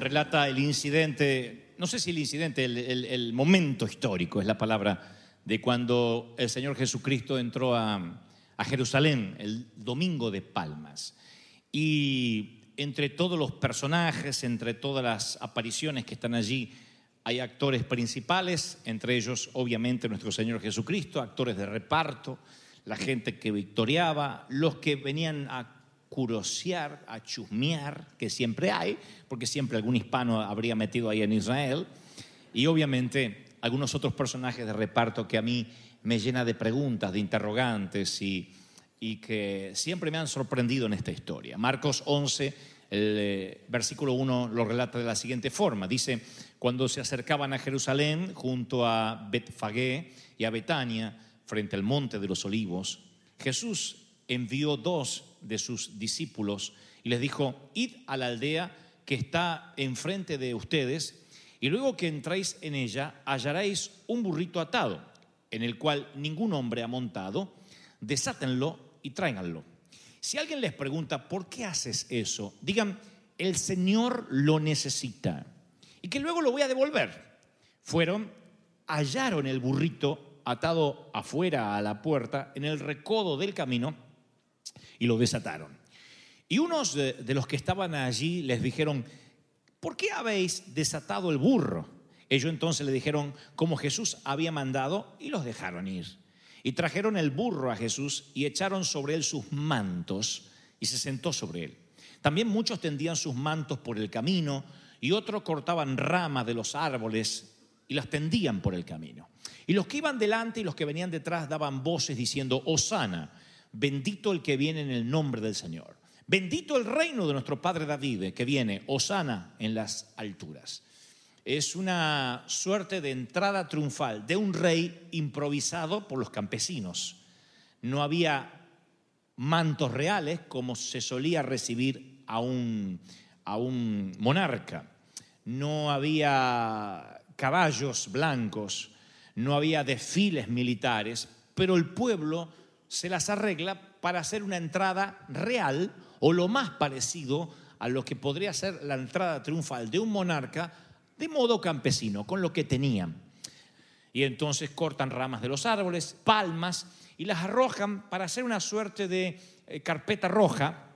Relata el incidente, no sé si el incidente, el momento histórico es la palabra, de cuando el Señor Jesucristo entró a, a Jerusalén el domingo de Palmas. Y entre todos los personajes, entre todas las apariciones que están allí, hay actores principales, entre ellos obviamente nuestro Señor Jesucristo, actores de reparto, la gente que victoriaba, los que venían a curosear, a chusmear, que siempre hay, porque siempre algún hispano habría metido ahí en Israel, y obviamente algunos otros personajes de reparto que a mí me llena de preguntas, de interrogantes y, y que siempre me han sorprendido en esta historia. Marcos 11, el eh, versículo 1 lo relata de la siguiente forma. Dice, cuando se acercaban a Jerusalén junto a Betfagé y a Betania, frente al monte de los olivos, Jesús envió dos de sus discípulos y les dijo, id a la aldea que está enfrente de ustedes y luego que entréis en ella hallaréis un burrito atado, en el cual ningún hombre ha montado, desátenlo y tráiganlo. Si alguien les pregunta, ¿por qué haces eso? Digan, el Señor lo necesita y que luego lo voy a devolver. Fueron, hallaron el burrito atado afuera a la puerta, en el recodo del camino, y lo desataron. Y unos de, los que estaban allí les dijeron, ¿por qué habéis desatado el burro? Ellos entonces le dijeron como Jesús había mandado y los dejaron ir. Y trajeron el burro a Jesús y echaron sobre él sus mantos y se sentó sobre él. También muchos tendían sus mantos por el camino y otros cortaban ramas de los árboles y las tendían por el camino. Y los que iban delante y los que venían detrás daban voces diciendo, Osana, bendito el que viene en el nombre del Señor. Bendito el reino de nuestro Padre David, que viene, Osana en las alturas. Es una suerte de entrada triunfal de un rey improvisado por los campesinos. No había mantos reales como se solía recibir a un, a un monarca. No había caballos blancos, no había desfiles militares, pero el pueblo se las arregla para hacer una entrada real o lo más parecido a lo que podría ser la entrada triunfal de un monarca de modo campesino, con lo que tenían. Y entonces cortan ramas de los árboles, palmas, y las arrojan para hacer una suerte de eh, carpeta roja,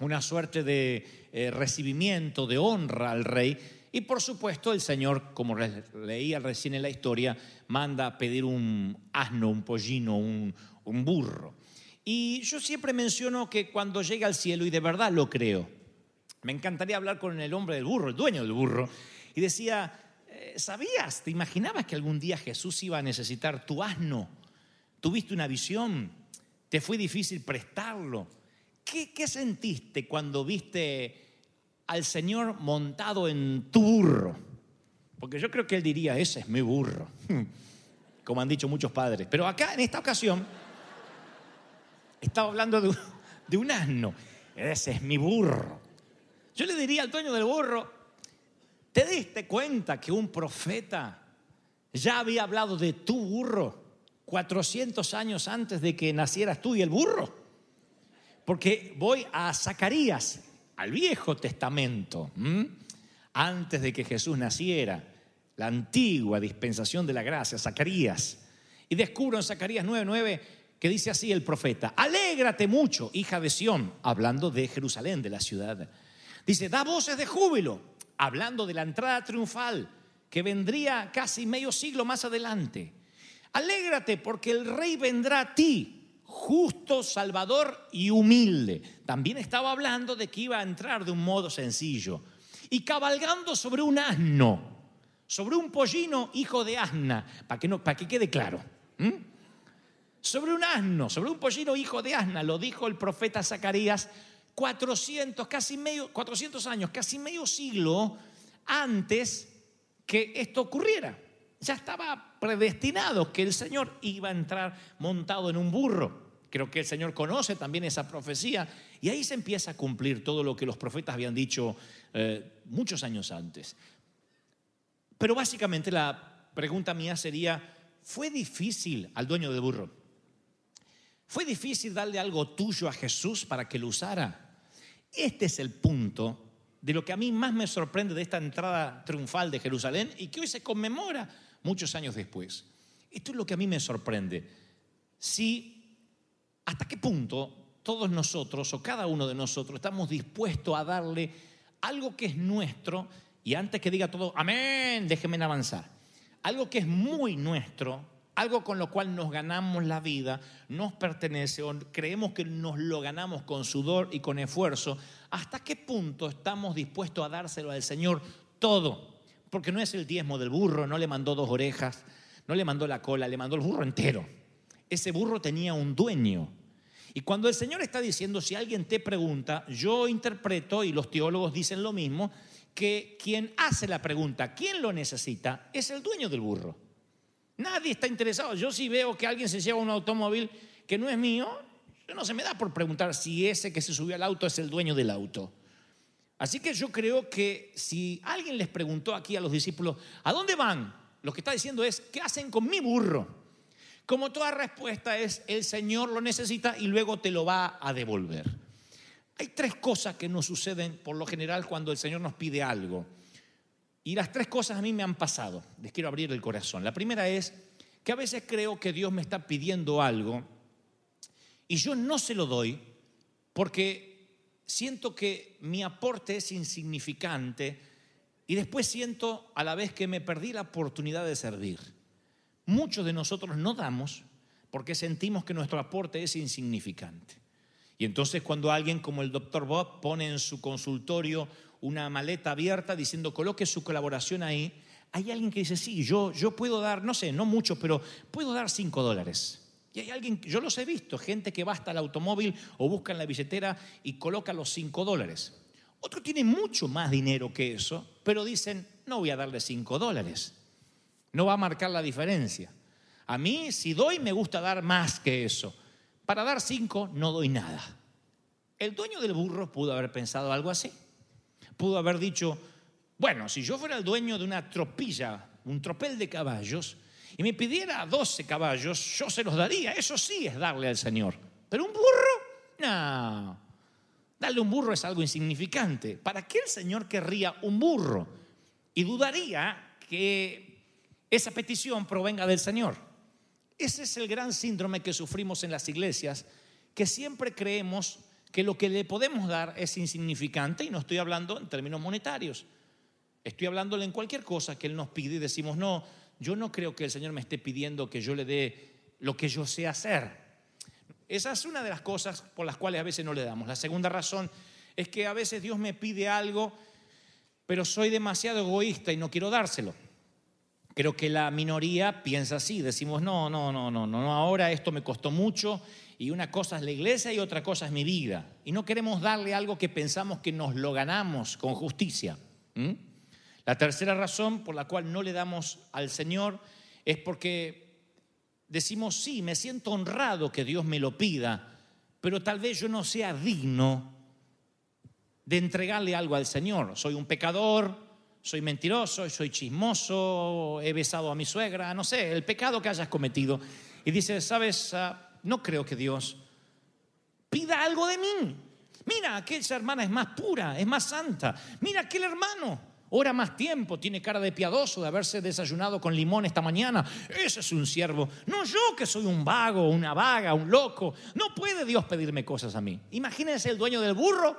una suerte de eh, recibimiento, de honra al rey. Y por supuesto el Señor, como le- leía recién en la historia, manda a pedir un asno, un pollino, un, un burro. Y yo siempre menciono que cuando llega al cielo, y de verdad lo creo, me encantaría hablar con el hombre del burro, el dueño del burro, y decía, eh, ¿sabías, te imaginabas que algún día Jesús iba a necesitar tu asno? ¿Tuviste una visión? ¿Te fue difícil prestarlo? ¿Qué, qué sentiste cuando viste al Señor montado en tu burro? Porque yo creo que él diría, ese es mi burro, como han dicho muchos padres. Pero acá, en esta ocasión, estaba hablando de un, asno. Ese es mi burro. Yo le diría al dueño del burro, ¿te diste cuenta que un profeta ya había hablado de tu burro 400 años antes de que nacieras tú y el burro? Porque voy a Zacarías, al Viejo Testamento, antes de que Jesús naciera, la antigua dispensación de la gracia, Zacarías. Y descubro en Zacarías 9:9 que dice así el profeta, alégrate mucho, hija de Sión, hablando de Jerusalén, de la ciudad. Dice, da voces de júbilo, hablando de la entrada triunfal que vendría casi medio siglo más adelante. Alégrate porque el rey vendrá a ti, justo, salvador y humilde. También estaba hablando de que iba a entrar de un modo sencillo y cabalgando sobre un asno, sobre un pollino hijo de asna, para que, no, para que quede claro. Sobre un asno, sobre un pollino hijo de asna, lo dijo el profeta Zacarías 400, casi medio, 400 años, casi medio siglo antes que esto ocurriera. Ya estaba predestinado que el Señor iba a entrar montado en un burro. Creo que el Señor conoce también esa profecía y ahí se empieza a cumplir todo lo que los profetas habían dicho eh, muchos años antes. Pero básicamente la pregunta mía sería, ¿fue difícil al dueño del burro? ¿Fue difícil darle algo tuyo a Jesús para que lo usara? este es el punto de lo que a mí más me sorprende de esta entrada triunfal de Jerusalén y que hoy se conmemora muchos años después. Esto es lo que a mí me sorprende. Si, ¿hasta qué punto todos nosotros o cada uno de nosotros estamos dispuestos a darle algo que es nuestro y antes que diga todo, amén, déjenme avanzar. Algo que es muy nuestro, algo con lo cual nos ganamos la vida, nos pertenece o creemos que nos lo ganamos con sudor y con esfuerzo, ¿hasta qué punto estamos dispuestos a dárselo al Señor todo? Porque no es el diezmo del burro, no le mandó dos orejas, no le mandó la cola, le mandó el burro entero. Ese burro tenía un dueño, y cuando el Señor está diciendo, si alguien te pregunta, yo interpreto, y los teólogos dicen lo mismo, que quien hace la pregunta, ¿quién lo necesita? Es el dueño del burro. Nadie está interesado. Yo si veo que alguien se lleva un automóvil que no es mío, no se me da por preguntar si ese que se subió al auto es el dueño del auto. Así que yo creo que si alguien les preguntó aquí a los discípulos, ¿a dónde van? Lo que está diciendo es, ¿qué hacen con mi burro? Como toda respuesta es, el Señor lo necesita y luego te lo va a devolver. Hay tres cosas que nos suceden por lo general cuando el Señor nos pide algo. Y las tres cosas a mí me han pasado. Les quiero abrir el corazón. La primera es que a veces creo que Dios me está pidiendo algo y yo no se lo doy porque siento que mi aporte es insignificante y después siento a la vez que me perdí la oportunidad de servir muchos de nosotros no damos porque sentimos que nuestro aporte es insignificante. Y entonces cuando alguien como el doctor Bob pone en su consultorio una maleta abierta diciendo coloque su colaboración ahí, hay alguien que dice, sí, yo, yo puedo dar, no sé, no mucho, pero puedo dar cinco dólares. Y hay alguien, yo los he visto, gente que va hasta el automóvil o busca en la billetera y coloca los cinco dólares. Otro tiene mucho más dinero que eso, pero dicen, no voy a darle cinco dólares no va a marcar la diferencia. A mí, si doy, me gusta dar más que eso. Para dar cinco, no doy nada. El dueño del burro pudo haber pensado algo así. Pudo haber dicho, bueno, si yo fuera el dueño de una tropilla, un tropel de caballos, y me pidiera 12 caballos, yo se los daría. Eso sí es darle al Señor. Pero un burro, no. Darle un burro es algo insignificante. ¿Para qué el Señor querría un burro? Y dudaría que esa petición provenga del Señor. Ese es el gran síndrome que sufrimos en las iglesias, que siempre creemos que lo que le podemos dar es insignificante y no estoy hablando en términos monetarios. Estoy hablándole en cualquier cosa que Él nos pide y decimos, no, yo no creo que el Señor me esté pidiendo que yo le dé lo que yo sé hacer. Esa es una de las cosas por las cuales a veces no le damos. La segunda razón es que a veces Dios me pide algo, pero soy demasiado egoísta y no quiero dárselo. Creo que la minoría piensa así, decimos, no, no, no, no, no, ahora esto me costó mucho y una cosa es la iglesia y otra cosa es mi vida. Y no queremos darle algo que pensamos que nos lo ganamos con justicia. La tercera razón por la cual no le damos al Señor es porque decimos, sí, me siento honrado que Dios me lo pida, pero tal vez yo no sea digno de entregarle algo al Señor. Soy un pecador, soy mentiroso, soy chismoso, he besado a mi suegra, no sé, el pecado que hayas cometido. Y dice, sabes, ah, no creo que Dios pida algo de mí. Mira, aquella hermana es más pura, es más santa. Mira, aquel hermano ora más tiempo, tiene cara de piadoso de haberse desayunado con limón esta mañana. Ese es un siervo. No yo que soy un vago, una vaga, un loco. No puede Dios pedirme cosas a mí. Imagínense el dueño del burro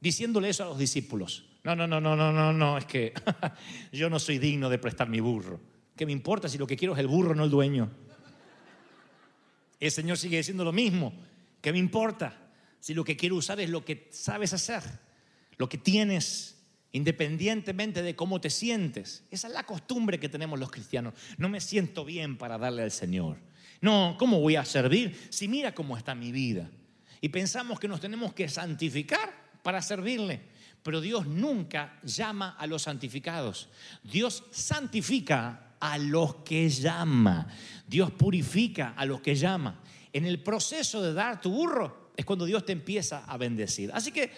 diciéndole eso a los discípulos. No, no, no, no, no, no, no, es que yo no soy digno de prestar mi burro. ¿Qué me importa si lo que quiero es el burro, no el dueño? El Señor sigue diciendo lo mismo. ¿Qué me importa si lo que quiero usar es lo que sabes hacer, lo que tienes, independientemente de cómo te sientes? Esa es la costumbre que tenemos los cristianos. No me siento bien para darle al Señor. No, ¿cómo voy a servir si mira cómo está mi vida? Y pensamos que nos tenemos que santificar para servirle. Pero Dios nunca llama a los santificados. Dios santifica a los que llama. Dios purifica a los que llama. En el proceso de dar tu burro es cuando Dios te empieza a bendecir. Así que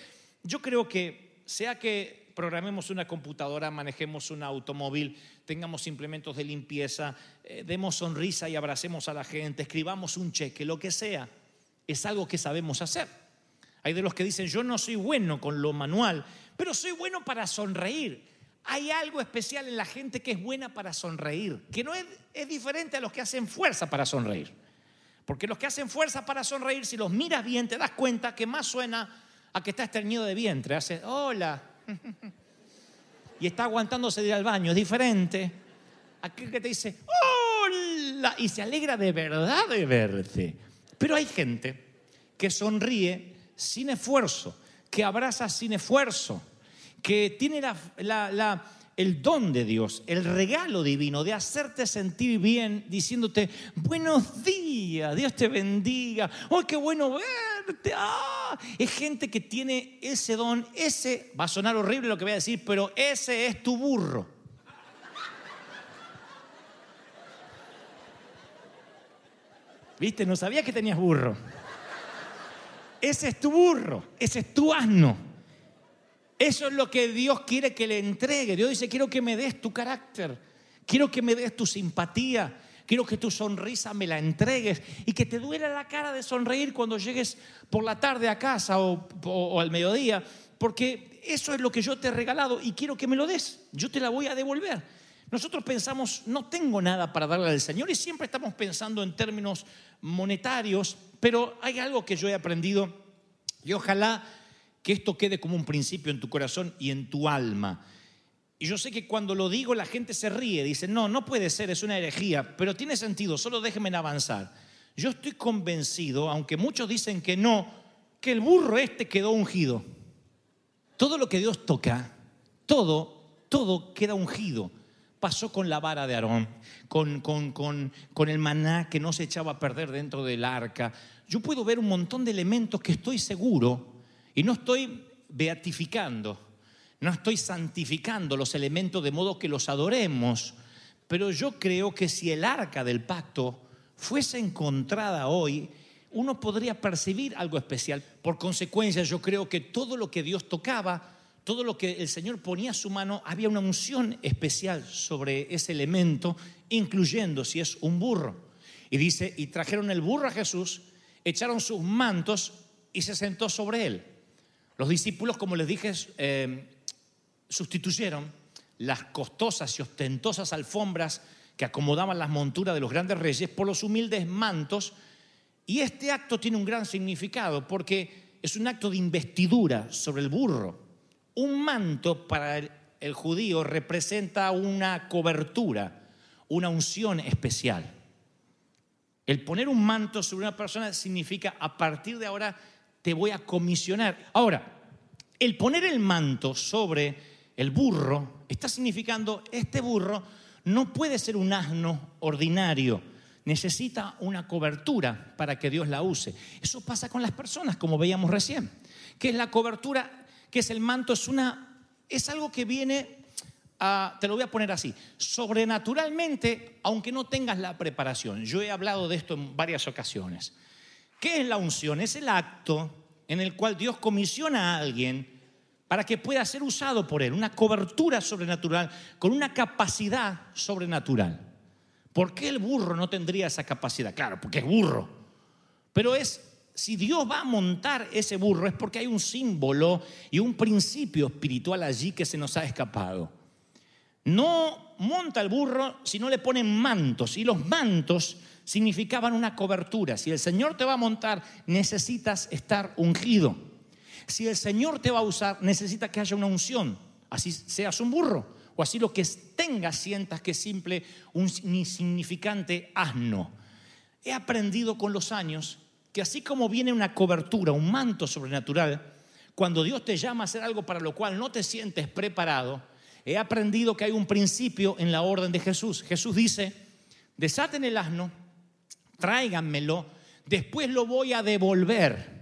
yo creo que sea que programemos una computadora, manejemos un automóvil, tengamos implementos de limpieza, eh, demos sonrisa y abracemos a la gente, escribamos un cheque, lo que sea, es algo que sabemos hacer. Hay de los que dicen, yo no soy bueno con lo manual, pero soy bueno para sonreír. Hay algo especial en la gente que es buena para sonreír, que no es, es diferente a los que hacen fuerza para sonreír. Porque los que hacen fuerza para sonreír, si los miras bien, te das cuenta que más suena a que está estreñido de vientre. Hace, hola. Y está aguantándose de ir al baño. Es diferente. Aquel que te dice, hola. Y se alegra de verdad de verte. Pero hay gente que sonríe sin esfuerzo, que abraza sin esfuerzo, que tiene la, el don de Dios, el regalo divino de hacerte sentir bien diciéndote, buenos días, Dios te bendiga, ¡oh, qué bueno verte! ¡Ah! Es gente que tiene ese don, ese, va a sonar horrible lo que voy a decir, pero ese es tu burro. ¿Viste? No sabía que tenías burro. Ese es tu burro, ese es tu asno. Eso es lo que Dios quiere que le entregue. Dios dice, quiero que me des tu carácter, quiero que me des tu simpatía, quiero que tu sonrisa me la entregues y que te duela la cara de sonreír cuando llegues por la tarde a casa o, o al mediodía, porque eso es lo que yo te he regalado y quiero que me lo des. Yo te la voy a devolver. Nosotros pensamos, no tengo nada para darle al Señor y siempre estamos pensando en términos monetarios, pero hay algo que yo he aprendido y ojalá que esto quede como un principio en tu corazón y en tu alma. Y yo sé que cuando lo digo la gente se ríe, dice, no, no puede ser, es una herejía, pero tiene sentido, solo déjenme avanzar. Yo estoy convencido, aunque muchos dicen que no, que el burro este quedó ungido. Todo lo que Dios toca, todo, todo queda ungido pasó con la vara de Aarón, con, con, con, con, el maná que no se echaba a perder dentro del arca. Yo puedo ver un montón de elementos que estoy seguro y no estoy beatificando, no estoy santificando los elementos de modo que los adoremos, pero yo creo que si el arca del pacto fuese encontrada hoy, uno podría percibir algo especial. Por consecuencia, yo creo que todo lo que Dios tocaba, todo lo que el Señor ponía a su mano, había una unción especial sobre ese elemento, incluyendo si es un burro. Y dice, y trajeron el burro a Jesús, echaron sus mantos y se sentó sobre él. Los discípulos, como les dije, eh, sustituyeron las costosas y ostentosas alfombras que acomodaban las monturas de los grandes reyes por los humildes mantos. Y este acto tiene un gran significado porque es un acto de investidura sobre el burro. Un manto para el, judío representa una cobertura, una unción especial. El poner un manto sobre una persona significa a partir de ahora te voy a comisionar. Ahora, el poner el manto sobre el burro está significando este burro no puede ser un asno ordinario, necesita una cobertura para que Dios la use. Eso pasa con las personas, como veíamos recién, que es la cobertura que es el manto, es, una, es algo que viene, te lo voy a poner así, sobrenaturalmente, aunque no tengas la preparación. Yo he hablado de esto en varias ocasiones. ¿Qué es la unción? Es el acto en el cual Dios comisiona a alguien para que pueda ser usado por Él, una cobertura sobrenatural con una capacidad sobrenatural. ¿Por qué el burro no tendría esa capacidad? Claro, porque es burro. Pero es si Dios va a montar ese burro es porque hay un símbolo y un principio espiritual allí que se nos ha escapado. No monta el burro si no le ponen mantos y los mantos significaban una cobertura. Si el Señor te va a montar, necesitas estar ungido. Si el Señor te va a usar, necesita que haya una unción. Así seas un burro o así lo que tengas sientas que es simple un insignificante asno. He aprendido con los años que así como viene una cobertura, un manto sobrenatural, cuando Dios te llama a hacer algo para lo cual no te sientes preparado, he aprendido que hay un principio en la orden de Jesús. Jesús dice, desaten el asno, tráiganmelo, después lo voy a devolver.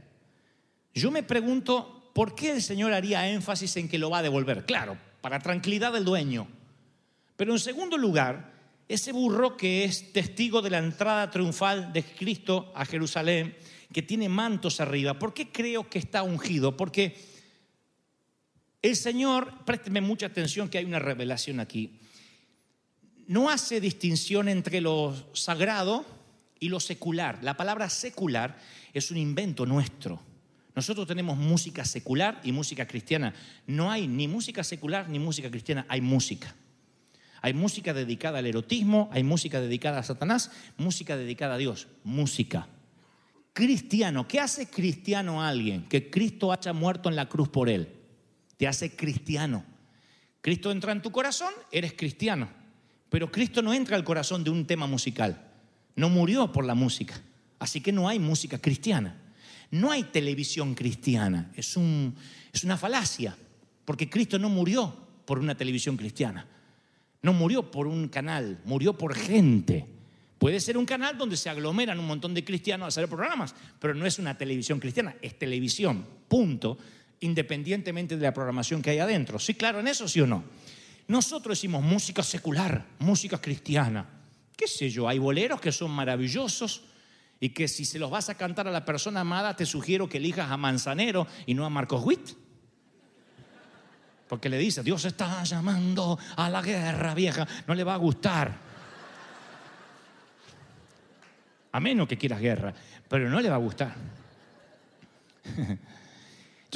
Yo me pregunto, ¿por qué el Señor haría énfasis en que lo va a devolver? Claro, para tranquilidad del dueño. Pero en segundo lugar, ese burro que es testigo de la entrada triunfal de Cristo a Jerusalén, que tiene mantos arriba, ¿por qué creo que está ungido? Porque el Señor, présteme mucha atención que hay una revelación aquí, no hace distinción entre lo sagrado y lo secular. La palabra secular es un invento nuestro. Nosotros tenemos música secular y música cristiana. No hay ni música secular ni música cristiana, hay música. Hay música dedicada al erotismo, hay música dedicada a Satanás, música dedicada a Dios, música. Cristiano, ¿qué hace cristiano a alguien? Que Cristo haya muerto en la cruz por él. Te hace cristiano. Cristo entra en tu corazón, eres cristiano. Pero Cristo no entra al corazón de un tema musical. No murió por la música. Así que no hay música cristiana. No hay televisión cristiana. Es, un, es una falacia. Porque Cristo no murió por una televisión cristiana. No murió por un canal, murió por gente. Puede ser un canal donde se aglomeran un montón de cristianos a hacer programas, pero no es una televisión cristiana, es televisión, punto, independientemente de la programación que hay adentro. Sí, claro, en eso sí o no. Nosotros decimos música secular, música cristiana. ¿Qué sé yo? Hay boleros que son maravillosos y que si se los vas a cantar a la persona amada, te sugiero que elijas a Manzanero y no a Marcos Witt. Porque le dice, Dios está llamando a la guerra vieja, no le va a gustar. A menos que quieras guerra, pero no le va a gustar.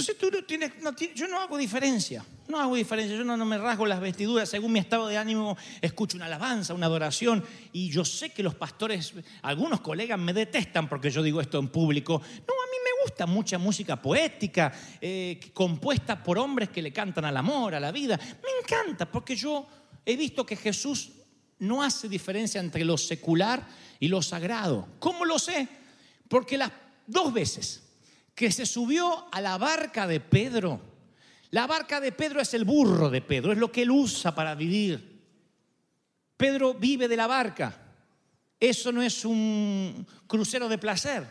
Entonces tú tienes, yo no hago diferencia, no hago diferencia, yo no, no, me rasgo las vestiduras, según mi estado de ánimo escucho una alabanza, una adoración, y yo sé que los pastores, algunos colegas me detestan porque yo digo esto en público. No, a mí me gusta mucha música poética, eh, compuesta por hombres que le cantan al amor, a la vida. Me encanta porque yo he visto que Jesús no hace diferencia entre lo secular y lo sagrado. ¿Cómo lo sé? Porque las dos veces que se subió a la barca de Pedro. La barca de Pedro es el burro de Pedro, es lo que él usa para vivir. Pedro vive de la barca. Eso no es un crucero de placer.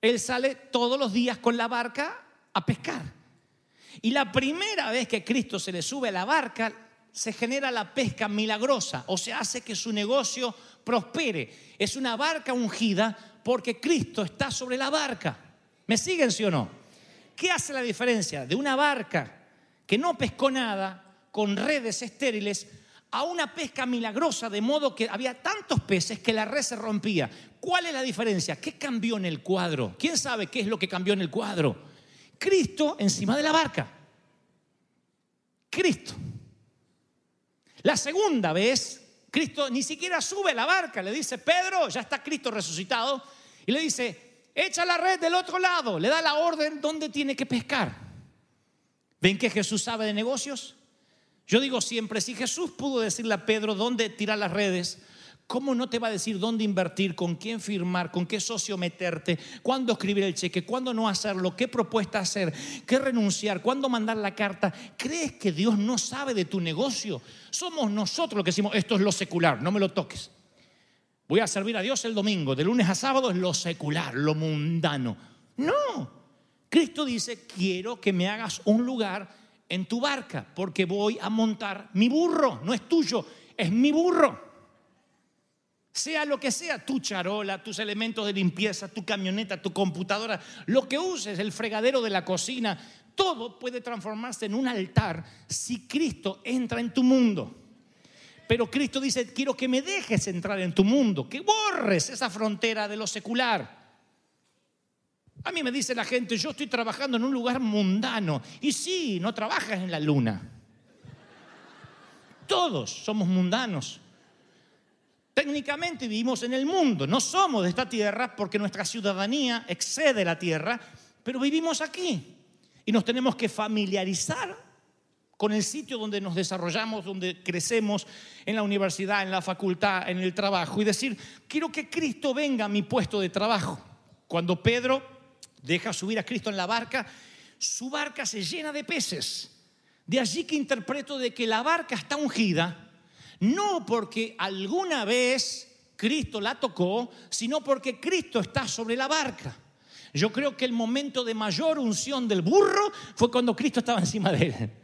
Él sale todos los días con la barca a pescar. Y la primera vez que Cristo se le sube a la barca, se genera la pesca milagrosa, o se hace que su negocio prospere. Es una barca ungida porque Cristo está sobre la barca. ¿Me siguen, sí o no? ¿Qué hace la diferencia de una barca que no pescó nada con redes estériles a una pesca milagrosa de modo que había tantos peces que la red se rompía? ¿Cuál es la diferencia? ¿Qué cambió en el cuadro? ¿Quién sabe qué es lo que cambió en el cuadro? Cristo encima de la barca. Cristo. La segunda vez, Cristo ni siquiera sube a la barca, le dice, Pedro, ya está Cristo resucitado, y le dice, echa la red del otro lado, le da la orden dónde tiene que pescar. ¿Ven que Jesús sabe de negocios? Yo digo siempre, si Jesús pudo decirle a Pedro dónde tirar las redes, ¿cómo no te va a decir dónde invertir, con quién firmar, con qué socio meterte, cuándo escribir el cheque, cuándo no hacerlo, qué propuesta hacer, qué renunciar, cuándo mandar la carta? ¿Crees que Dios no sabe de tu negocio? Somos nosotros los que decimos, esto es lo secular, no me lo toques. Voy a servir a Dios el domingo, de lunes a sábado es lo secular, lo mundano. No, Cristo dice, quiero que me hagas un lugar en tu barca, porque voy a montar mi burro, no es tuyo, es mi burro. Sea lo que sea, tu charola, tus elementos de limpieza, tu camioneta, tu computadora, lo que uses, el fregadero de la cocina, todo puede transformarse en un altar si Cristo entra en tu mundo. Pero Cristo dice, quiero que me dejes entrar en tu mundo, que borres esa frontera de lo secular. A mí me dice la gente, yo estoy trabajando en un lugar mundano. Y sí, no trabajas en la luna. Todos somos mundanos. Técnicamente vivimos en el mundo, no somos de esta tierra porque nuestra ciudadanía excede la tierra, pero vivimos aquí. Y nos tenemos que familiarizar con el sitio donde nos desarrollamos, donde crecemos, en la universidad, en la facultad, en el trabajo, y decir, quiero que Cristo venga a mi puesto de trabajo. Cuando Pedro deja subir a Cristo en la barca, su barca se llena de peces. De allí que interpreto de que la barca está ungida, no porque alguna vez Cristo la tocó, sino porque Cristo está sobre la barca. Yo creo que el momento de mayor unción del burro fue cuando Cristo estaba encima de él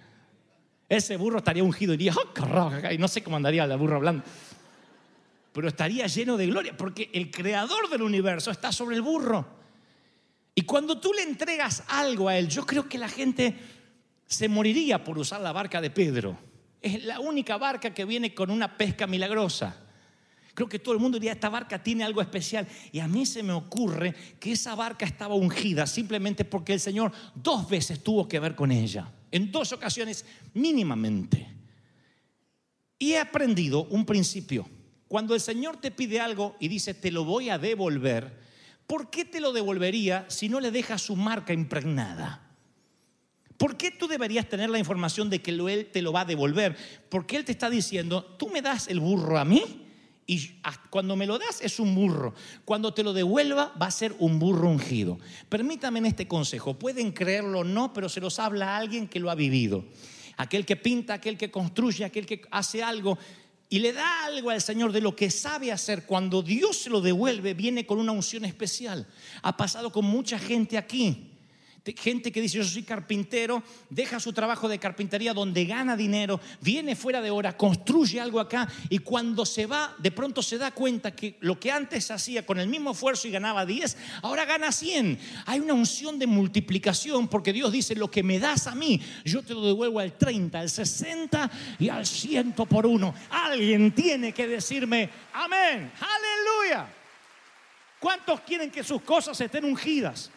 ese burro estaría ungido y diría, oh, y no sé cómo andaría el burro hablando. Pero estaría lleno de gloria, porque el creador del universo está sobre el burro. Y cuando tú le entregas algo a él, yo creo que la gente se moriría por usar la barca de Pedro. Es la única barca que viene con una pesca milagrosa. Creo que todo el mundo diría, esta barca tiene algo especial. Y a mí se me ocurre que esa barca estaba ungida simplemente porque el Señor dos veces tuvo que ver con ella. En dos ocasiones mínimamente. Y he aprendido un principio. Cuando el Señor te pide algo y dice, te lo voy a devolver, ¿por qué te lo devolvería si no le deja su marca impregnada? ¿Por qué tú deberías tener la información de que Él te lo va a devolver? Porque Él te está diciendo, tú me das el burro a mí y cuando me lo das es un burro. Cuando te lo devuelva va a ser un burro ungido. Permítame en este consejo, pueden creerlo o no, pero se los habla a alguien que lo ha vivido. Aquel que pinta, aquel que construye, aquel que hace algo y le da algo al Señor de lo que sabe hacer, cuando Dios se lo devuelve, viene con una unción especial. Ha pasado con mucha gente aquí gente que dice yo soy carpintero, deja su trabajo de carpintería donde gana dinero, viene fuera de hora, construye algo acá y cuando se va, de pronto se da cuenta que lo que antes hacía con el mismo esfuerzo y ganaba 10, ahora gana 100. Hay una unción de multiplicación porque Dios dice, lo que me das a mí, yo te lo devuelvo al 30, al 60 y al 100 por uno. Alguien tiene que decirme, amén, aleluya. ¿Cuántos quieren que sus cosas estén ungidas?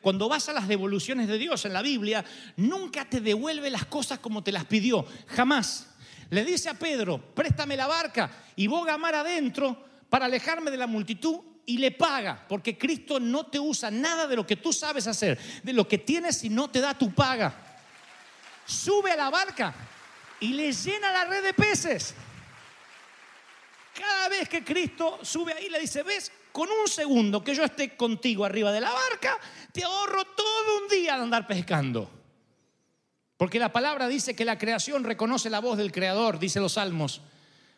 Cuando vas a las devoluciones de Dios en la Biblia, nunca te devuelve las cosas como te las pidió, jamás. Le dice a Pedro, préstame la barca y boga mar adentro para alejarme de la multitud y le paga, porque Cristo no te usa nada de lo que tú sabes hacer, de lo que tienes y no te da tu paga. Sube a la barca y le llena la red de peces. Cada vez que Cristo sube ahí, le dice, ¿ves? Con un segundo que yo esté contigo arriba de la barca, te ahorro todo un día de andar pescando. Porque la palabra dice que la creación reconoce la voz del Creador, dice los salmos.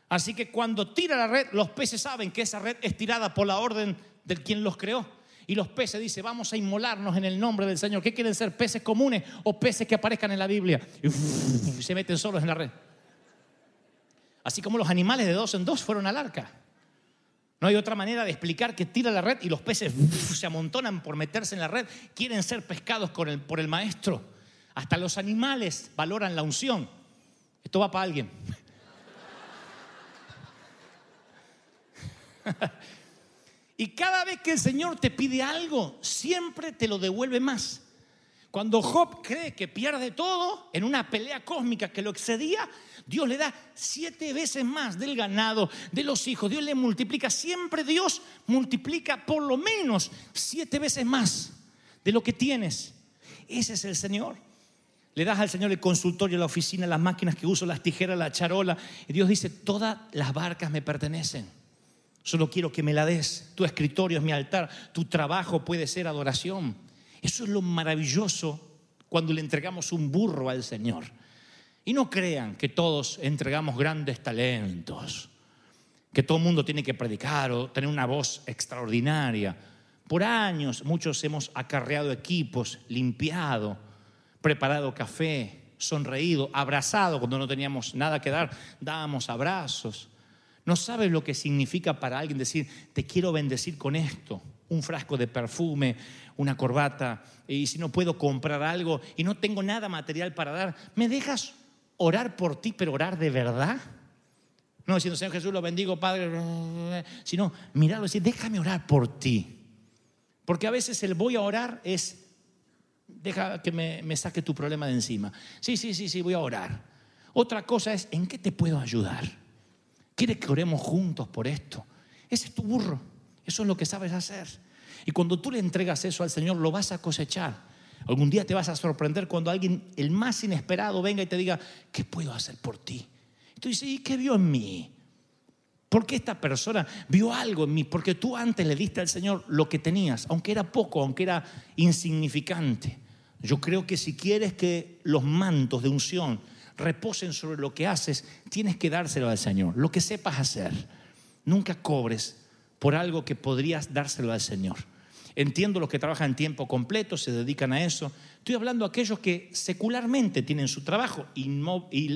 Así que cuando tira la red, los peces saben que esa red es tirada por la orden del quien los creó. Y los peces dicen, vamos a inmolarnos en el nombre del Señor. ¿Qué quieren ser? ¿Peces comunes o peces que aparezcan en la Biblia? Y se meten solos en la red. Así como los animales de dos en dos fueron al arca. No hay otra manera de explicar que tira la red y los peces se amontonan por meterse en la red, quieren ser pescados por el maestro. Hasta los animales valoran la unción. Esto va para alguien. y cada vez que el Señor te pide algo, siempre te lo devuelve más. Cuando Job cree que pierde todo en una pelea cósmica que lo excedía, Dios le da siete veces más del ganado, de los hijos. Dios le multiplica. Siempre Dios multiplica por lo menos siete veces más de lo que tienes. Ese es el Señor. Le das al Señor el consultorio, la oficina, las máquinas que uso, las tijeras, la charola. Y Dios dice, todas las barcas me pertenecen. Solo quiero que me la des. Tu escritorio es mi altar. Tu trabajo puede ser adoración. Eso es lo maravilloso cuando le entregamos un burro al Señor. Y no crean que todos entregamos grandes talentos, que todo el mundo tiene que predicar o tener una voz extraordinaria. Por años muchos hemos acarreado equipos, limpiado, preparado café, sonreído, abrazado cuando no teníamos nada que dar, dábamos abrazos. No sabes lo que significa para alguien decir, te quiero bendecir con esto un frasco de perfume, una corbata, y si no puedo comprar algo y no tengo nada material para dar, ¿me dejas orar por ti, pero orar de verdad? No diciendo, Señor Jesús, lo bendigo, Padre, sino mirarlo y decir, déjame orar por ti. Porque a veces el voy a orar es, deja que me, saque tu problema de encima. Sí, sí, sí, sí, voy a orar. Otra cosa es, ¿en qué te puedo ayudar? ¿Quieres que oremos juntos por esto? Ese es tu burro. Eso es lo que sabes hacer. Y cuando tú le entregas eso al Señor, lo vas a cosechar. Algún día te vas a sorprender cuando alguien, el más inesperado, venga y te diga, ¿qué puedo hacer por ti? Y tú dices, ¿y qué vio en mí? Porque esta persona vio algo en mí, porque tú antes le diste al Señor lo que tenías, aunque era poco, aunque era insignificante. Yo creo que si quieres que los mantos de unción reposen sobre lo que haces, tienes que dárselo al Señor, lo que sepas hacer. Nunca cobres por algo que podrías dárselo al Señor. Entiendo los que trabajan en tiempo completo, se dedican a eso. Estoy hablando de aquellos que secularmente tienen su trabajo y,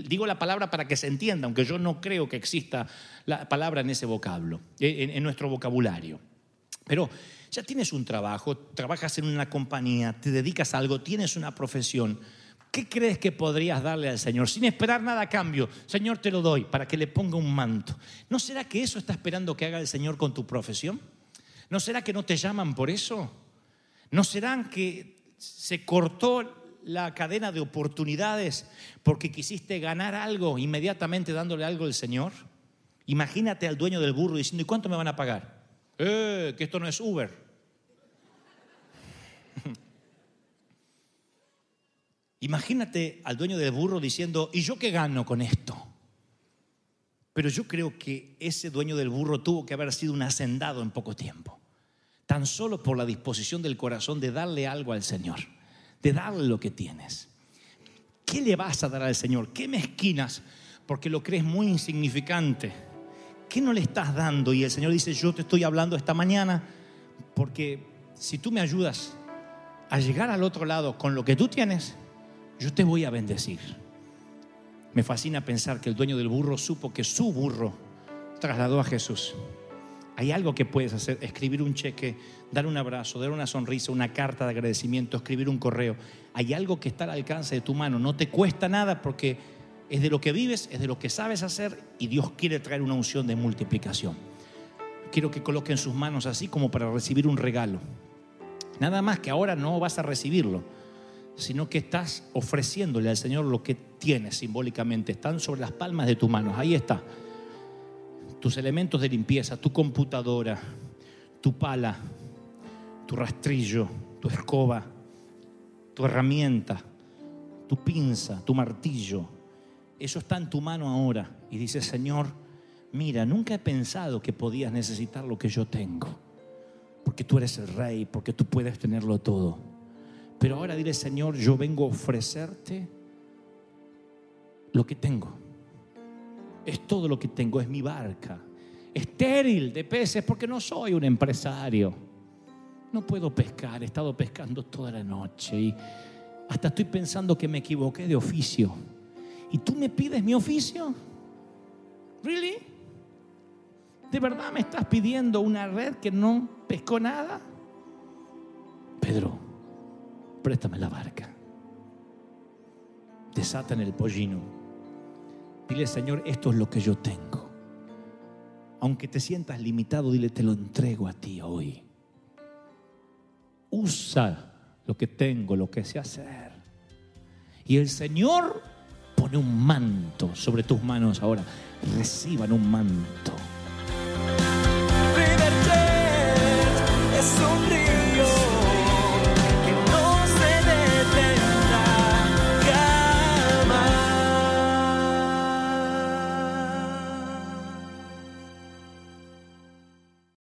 digo la palabra para que se entienda, aunque yo no creo que exista la palabra en ese vocablo, en, en nuestro vocabulario. Pero ya tienes un trabajo, trabajas en una compañía, te dedicas a algo, tienes una profesión. ¿Qué crees que podrías darle al Señor sin esperar nada a cambio? Señor, te lo doy para que le ponga un manto. ¿No será que eso está esperando que haga el Señor con tu profesión? ¿No será que no te llaman por eso? ¿No será que se cortó la cadena de oportunidades porque quisiste ganar algo inmediatamente dándole algo al Señor? Imagínate al dueño del burro diciendo, ¿y cuánto me van a pagar? Eh, que esto no es Uber. Imagínate al dueño del burro diciendo, ¿y yo qué gano con esto? Pero yo creo que ese dueño del burro tuvo que haber sido un hacendado en poco tiempo, tan solo por la disposición del corazón de darle algo al Señor, de darle lo que tienes. ¿Qué le vas a dar al Señor? ¿Qué mezquinas? Porque lo crees muy insignificante. ¿Qué no le estás dando? Y el Señor dice, yo te estoy hablando esta mañana porque si tú me ayudas a llegar al otro lado con lo que tú tienes, yo te voy a bendecir. Me fascina pensar que el dueño del burro supo que su burro trasladó a Jesús. Hay algo que puedes hacer, escribir un cheque, dar un abrazo, dar una sonrisa, una carta de agradecimiento, escribir un correo. Hay algo que está al alcance de tu mano, no te cuesta nada porque es de lo que vives, es de lo que sabes hacer y Dios quiere traer una unción de multiplicación. Quiero que coloquen sus manos así como para recibir un regalo. Nada más que ahora no vas a recibirlo sino que estás ofreciéndole al Señor lo que tienes simbólicamente. Están sobre las palmas de tus manos. Ahí está. Tus elementos de limpieza, tu computadora, tu pala, tu rastrillo, tu escoba, tu herramienta, tu pinza, tu martillo. Eso está en tu mano ahora. Y dice, Señor, mira, nunca he pensado que podías necesitar lo que yo tengo. Porque tú eres el rey, porque tú puedes tenerlo todo. Pero ahora dile, Señor, yo vengo a ofrecerte lo que tengo. Es todo lo que tengo, es mi barca. Estéril de peces porque no soy un empresario. No puedo pescar, he estado pescando toda la noche y hasta estoy pensando que me equivoqué de oficio. ¿Y tú me pides mi oficio? ¿Really? ¿De verdad me estás pidiendo una red que no pescó nada? Pedro, préstame la barca. Desatan el pollino. Dile, Señor, esto es lo que yo tengo. Aunque te sientas limitado, dile, te lo entrego a ti hoy. Usa lo que tengo, lo que sé hacer. Y el Señor pone un manto sobre tus manos ahora. Reciban un manto. es un